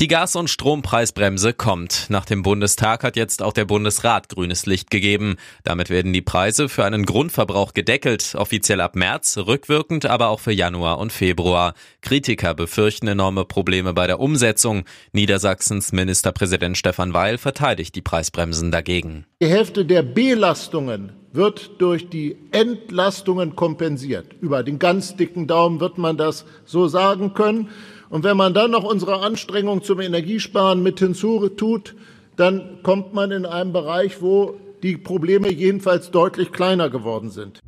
Die Gas- und Strompreisbremse kommt. Nach dem Bundestag hat jetzt auch der Bundesrat grünes Licht gegeben. Damit werden die Preise für einen Grundverbrauch gedeckelt, offiziell ab März, rückwirkend aber auch für Januar und Februar. Kritiker befürchten enorme Probleme bei der Umsetzung. Niedersachsens Ministerpräsident Stefan Weil verteidigt die Preisbremsen dagegen. Die Hälfte der Belastungen wird durch die Entlastungen kompensiert. Über den ganz dicken Daumen wird man das so sagen können. Und wenn man dann noch unsere Anstrengung zum Energiesparen mit hinzutut, dann kommt man in einen Bereich, wo die Probleme jedenfalls deutlich kleiner geworden sind.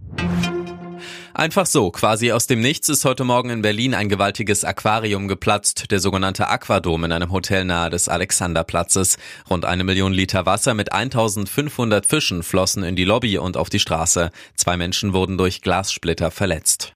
Einfach so, quasi aus dem Nichts ist heute Morgen in Berlin ein gewaltiges Aquarium geplatzt, der sogenannte Aquadom in einem Hotel nahe des Alexanderplatzes. Rund eine Million Liter Wasser mit 1500 Fischen flossen in die Lobby und auf die Straße. Zwei Menschen wurden durch Glassplitter verletzt.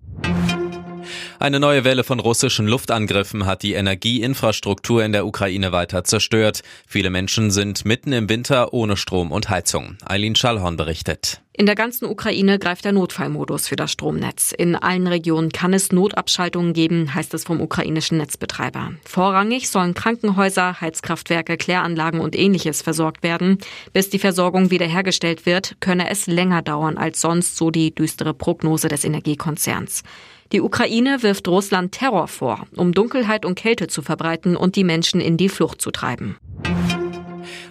Eine neue Welle von russischen Luftangriffen hat die Energieinfrastruktur in der Ukraine weiter zerstört. Viele Menschen sind mitten im Winter ohne Strom und Heizung. Eileen Schallhorn berichtet. In der ganzen Ukraine greift der Notfallmodus für das Stromnetz. In allen Regionen kann es Notabschaltungen geben, heißt es vom ukrainischen Netzbetreiber. Vorrangig sollen Krankenhäuser, Heizkraftwerke, Kläranlagen und ähnliches versorgt werden. Bis die Versorgung wiederhergestellt wird, könne es länger dauern als sonst, so die düstere Prognose des Energiekonzerns. Die Ukraine wirft Russland Terror vor, um Dunkelheit und Kälte zu verbreiten und die Menschen in die Flucht zu treiben.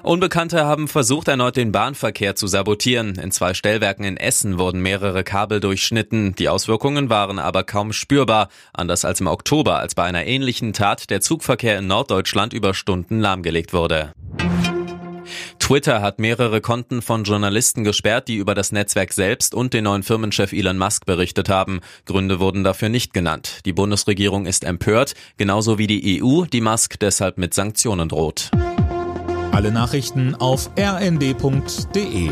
Unbekannte haben versucht, erneut den Bahnverkehr zu sabotieren. In zwei Stellwerken in Essen wurden mehrere Kabel durchschnitten. Die Auswirkungen waren aber kaum spürbar. Anders als im Oktober, als bei einer ähnlichen Tat der Zugverkehr in Norddeutschland über Stunden lahmgelegt wurde. Twitter hat mehrere Konten von Journalisten gesperrt, die über das Netzwerk selbst und den neuen Firmenchef Elon Musk berichtet haben. Gründe wurden dafür nicht genannt. Die Bundesregierung ist empört, genauso wie die EU, die Musk deshalb mit Sanktionen droht. Alle Nachrichten auf rnd.de